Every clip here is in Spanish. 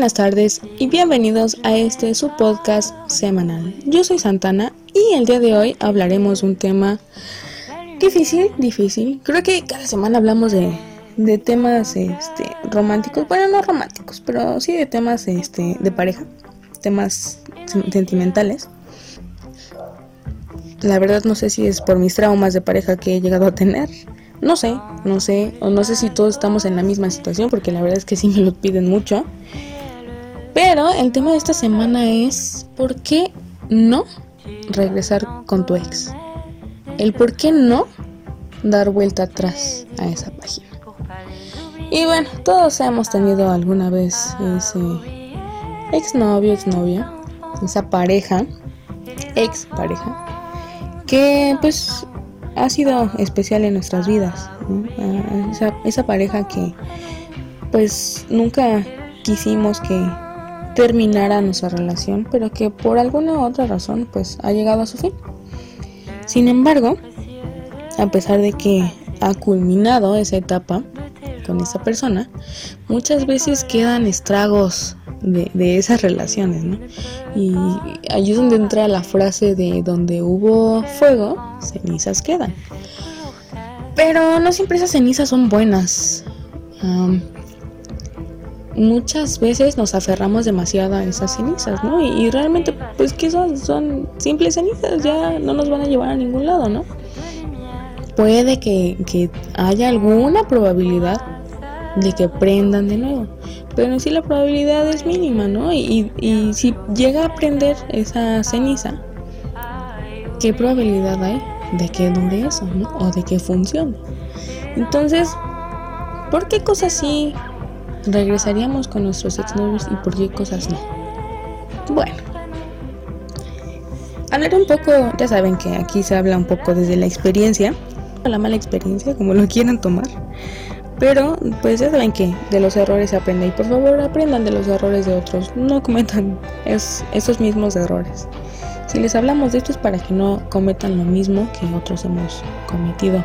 buenas tardes y bienvenidos a este su podcast semanal. Yo soy Santana y el día de hoy hablaremos un tema difícil, difícil. Creo que cada semana hablamos de, de temas este, románticos, bueno, no románticos, pero sí de temas este, de pareja, temas sentimentales. La verdad no sé si es por mis traumas de pareja que he llegado a tener. No sé, no sé, o no sé si todos estamos en la misma situación, porque la verdad es que sí me lo piden mucho. Pero el tema de esta semana es ¿por qué no regresar con tu ex? El por qué no dar vuelta atrás a esa página. Y bueno, todos hemos tenido alguna vez ese exnovio, exnovia, esa pareja, ex pareja, que pues ha sido especial en nuestras vidas. Esa pareja que pues nunca quisimos que terminara nuestra relación, pero que por alguna otra razón pues ha llegado a su fin. Sin embargo, a pesar de que ha culminado esa etapa con esa persona, muchas veces quedan estragos de, esas relaciones, ¿no? Y ahí es donde entra la frase de donde hubo fuego, cenizas quedan. Pero no siempre esas cenizas son buenas muchas veces nos aferramos demasiado a esas cenizas, ¿no? Y, realmente, pues que son, simples cenizas, ya no nos van a llevar a ningún lado, ¿no? Puede que, haya alguna probabilidad de que prendan de nuevo, pero sí la probabilidad es mínima, ¿no? Y, y si llega a prender esa ceniza, ¿qué probabilidad hay de que dure eso, ¿no? O de que funcione. Entonces, ¿por qué cosas sí regresaríamos con nuestros exnovios y por qué cosas no. Bueno, hablar un poco, ya saben que aquí se habla un poco desde la experiencia, la mala experiencia, como lo quieran tomar. Pero pues ya saben que de los errores se aprende y por favor aprendan de los errores de otros, no cometan esos mismos errores. Si les hablamos de esto es para que no cometan lo mismo que otros hemos cometido.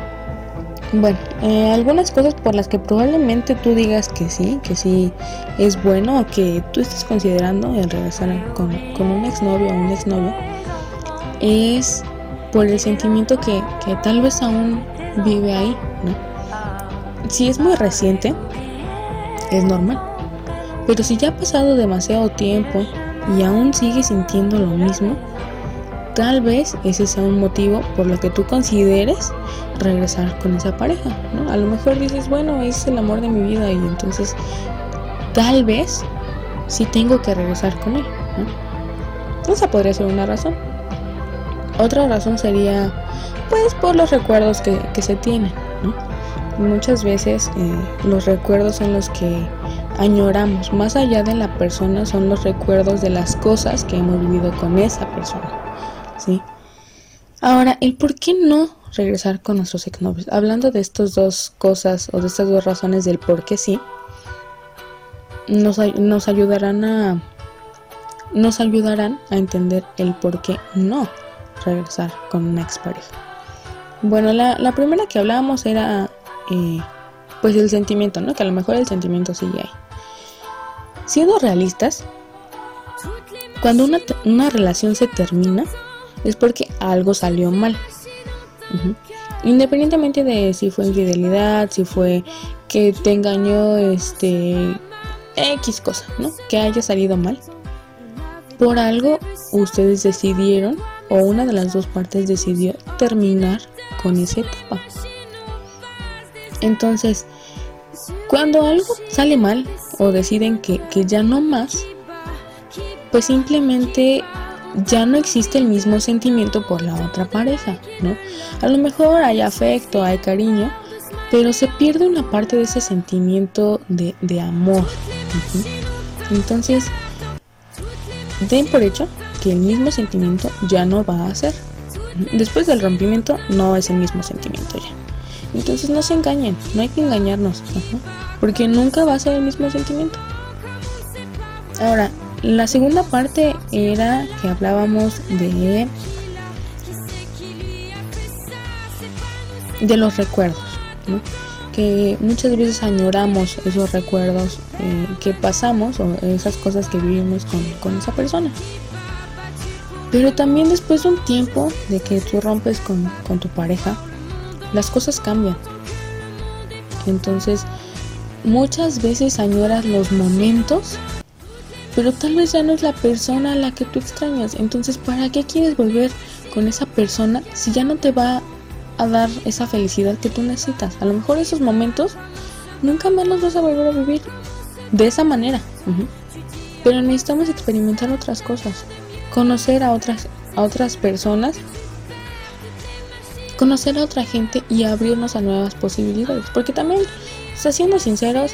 Bueno, eh, algunas cosas por las que probablemente tú digas que sí, que sí es bueno o que tú estés considerando el regresar con, con un exnovio o un exnovio es por el sentimiento que, que tal vez aún vive ahí, ¿no? Si es muy reciente, es normal. Pero si ya ha pasado demasiado tiempo y aún sigue sintiendo lo mismo, tal vez ese sea un motivo por lo que tú consideres regresar con esa pareja, ¿no? A lo mejor dices, bueno, es el amor de mi vida y entonces tal vez sí tengo que regresar con él, ¿no? Esa podría ser una razón. Otra razón sería, pues, por los recuerdos que, se tienen, ¿no? Muchas veces eh, los recuerdos son los que añoramos, más allá de la persona son los recuerdos de las cosas que hemos vivido con esa persona, ¿sí? Ahora, el por qué no regresar con nuestros exnovios. Hablando de estas dos cosas o de estas dos razones del por qué sí, nos, ayudarán a nos ayudarán a entender el por qué no regresar con una expareja. Bueno, la, la primera que hablábamos era eh, pues el sentimiento, ¿no? Que a lo mejor el sentimiento sigue ahí. Siendo realistas, cuando una, una relación se termina es porque algo salió mal. Independientemente de si fue infidelidad, si fue que te engañó, este, X cosa, ¿no? Que haya salido mal. Por algo ustedes decidieron, o una de las dos partes decidió terminar con esa etapa. Entonces, cuando algo sale mal o deciden que, que ya no más, pues simplemente ya no existe el mismo sentimiento por la otra pareja, ¿no? A lo mejor hay afecto, hay cariño, pero se pierde una parte de ese sentimiento de, amor. Entonces, den por hecho que el mismo sentimiento ya no va a ser. Después del rompimiento no es el mismo sentimiento ya. Entonces no se engañen, no hay que engañarnos, porque nunca va a ser el mismo sentimiento. Ahora, la segunda parte era que hablábamos de de los recuerdos, que muchas veces añoramos esos recuerdos eh, que pasamos o esas cosas que vivimos con, con, esa persona. Pero también después de un tiempo de que tú rompes con, con tu pareja, las cosas cambian. Entonces, muchas veces añoras los momentos, pero tal vez ya no es la persona a la que tú extrañas. Entonces, ¿para qué quieres volver con esa persona si ya no te va a dar esa felicidad que tú necesitas? A lo mejor esos momentos nunca más los vas a volver a vivir de esa manera. Pero necesitamos experimentar otras cosas, conocer a otras, a otras personas conocer a otra gente y abrirnos a nuevas posibilidades. Porque también, siendo sinceros,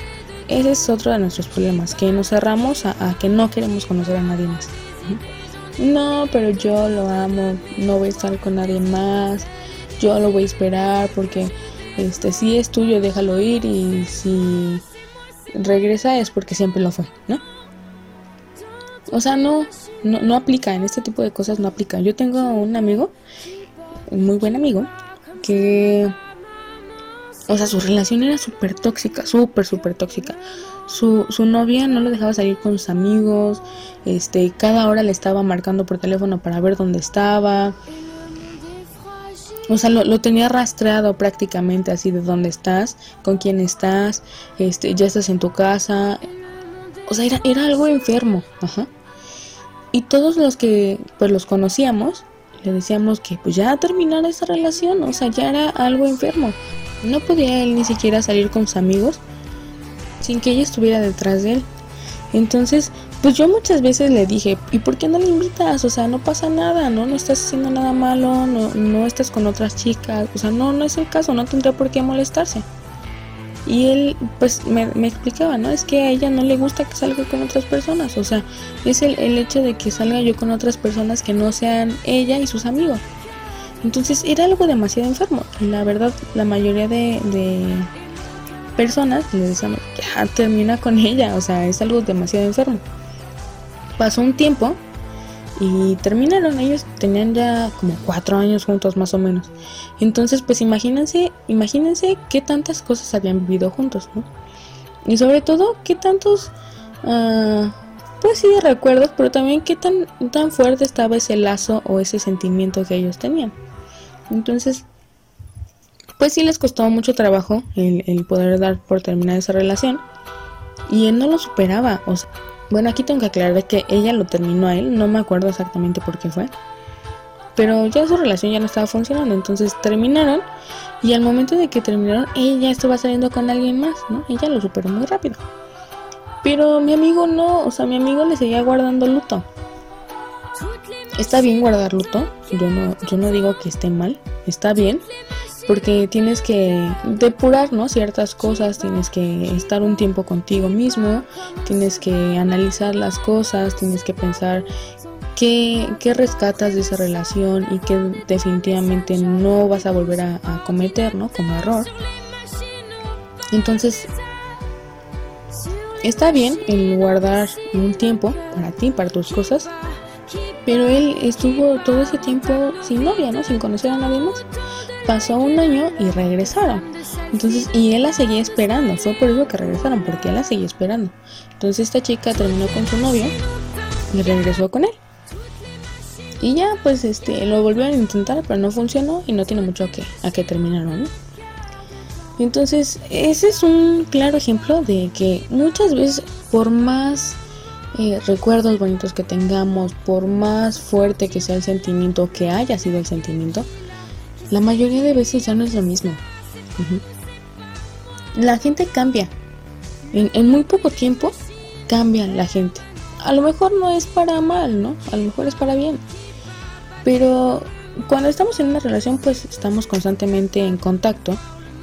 ese es otro de nuestros problemas, que nos cerramos a, que no queremos conocer a nadie más. No, pero yo lo amo, no voy a estar con nadie más, yo lo voy a esperar porque este si es tuyo déjalo ir y si regresa es porque siempre lo fue, ¿no? O sea, no, no, no aplica, en este tipo de cosas no aplica. Yo tengo un amigo muy buen amigo, que, o sea, su relación era súper tóxica, súper, súper tóxica. Su, su novia no lo dejaba salir con sus amigos, este, cada hora le estaba marcando por teléfono para ver dónde estaba. O sea, lo, lo, tenía rastreado prácticamente así de dónde estás, con quién estás, este, ya estás en tu casa. O sea, era, era algo enfermo, ajá. Y todos los que pues los conocíamos, le decíamos que pues ya terminara esa relación, o sea, ya era algo enfermo. No podía él ni siquiera salir con sus amigos sin que ella estuviera detrás de él. Entonces, pues yo muchas veces le dije, ¿y por qué no le invitas? O sea, no pasa nada, ¿no? No estás haciendo nada malo, no, no estás con otras chicas, o sea, no, no es el caso, no tendría por qué molestarse. Y él pues me, explicaba, ¿no? Es que a ella no le gusta que salga con otras personas. O sea, es el, el hecho de que salga yo con otras personas que no sean ella y sus amigos. Entonces era algo demasiado enfermo. La verdad, la mayoría de, de personas le decían, ya termina con ella. O sea, es algo demasiado enfermo. Pasó un tiempo y terminaron. Ellos tenían ya como cuatro años juntos más o menos. Entonces, pues imagínense, imagínense qué tantas cosas habían vivido juntos. Y sobre todo, qué tantos, uh, pues sí, recuerdos, pero también qué tan, tan fuerte estaba ese lazo o ese sentimiento que ellos tenían. Entonces, pues sí les costó mucho trabajo el, poder dar por terminar esa relación. Y él no lo superaba, o sea, bueno, aquí tengo que aclarar que ella lo terminó a él, no me acuerdo exactamente por qué fue. Pero ya su relación ya no estaba funcionando, entonces terminaron y al momento de que terminaron, ella estaba saliendo con alguien más, ¿no? Ella lo superó muy rápido. Pero mi amigo no, o sea, mi amigo le seguía guardando luto. Está bien guardar luto, yo no, yo no digo que esté mal, está bien, porque tienes que depurar ¿no? ciertas cosas, tienes que estar un tiempo contigo mismo, tienes que analizar las cosas, tienes que pensar qué, qué rescatas de esa relación y qué definitivamente no vas a volver a, a cometer ¿no? como error. Entonces, está bien el guardar un tiempo para ti, para tus cosas, pero él estuvo todo ese tiempo sin novia, ¿no? Sin conocer a nadie más. Pasó un año y regresaron. Entonces, y él la seguía esperando. Fue por eso que regresaron, porque él la seguía esperando. Entonces esta chica terminó con su novio y regresó con él. Y ya, pues, este, lo volvieron a intentar, pero no funcionó y no tiene mucho que, a que terminaron, ¿no? Entonces, ese es un claro ejemplo de que muchas veces, por más eh, recuerdos bonitos que tengamos, por más fuerte que sea el sentimiento, que haya sido el sentimiento, la mayoría de veces ya no es lo mismo. La gente cambia. En, muy poco tiempo cambia la gente. A lo mejor no es para mal, ¿no? A lo mejor es para bien. Pero cuando estamos en una relación, pues estamos constantemente en contacto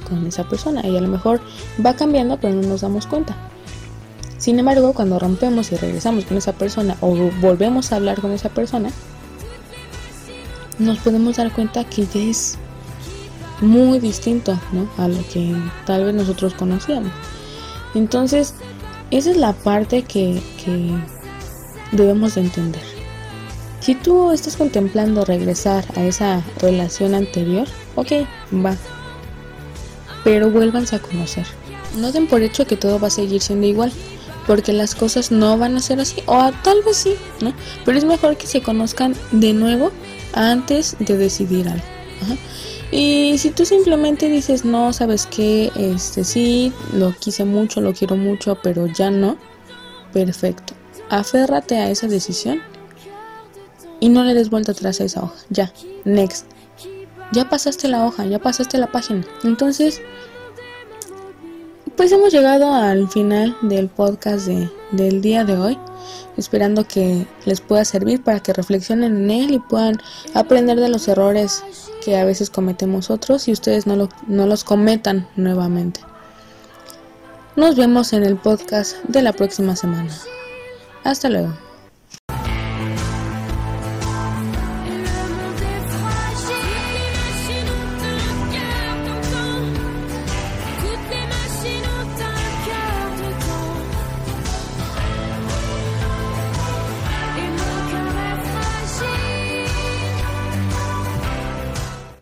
con esa persona y a lo mejor va cambiando, pero no nos damos cuenta. Sin embargo, cuando rompemos y regresamos con esa persona o volvemos a hablar con esa persona, nos podemos dar cuenta que ya es muy distinto ¿no? a lo que tal vez nosotros conocíamos. Entonces, esa es la parte que, que debemos de entender. Si tú estás contemplando regresar a esa relación anterior, ok, va. pero vuélvanse a conocer. No den por hecho que todo va a seguir siendo igual, porque las cosas no van a ser así, o tal vez sí, ¿no? Pero es mejor que se conozcan de nuevo antes de decidir algo. Y si tú simplemente dices, no, sabes que, este sí, lo quise mucho, lo quiero mucho, pero ya no, perfecto. Aférrate a esa decisión y no le des vuelta atrás a esa hoja. Ya, next. Ya pasaste la hoja, ya pasaste la página. Entonces, pues hemos llegado al final del podcast de, del día de hoy esperando que les pueda servir para que reflexionen en él y puedan aprender de los errores que a veces cometemos otros y ustedes no, no los cometan nuevamente. Nos vemos en el podcast de la próxima semana. Hasta luego.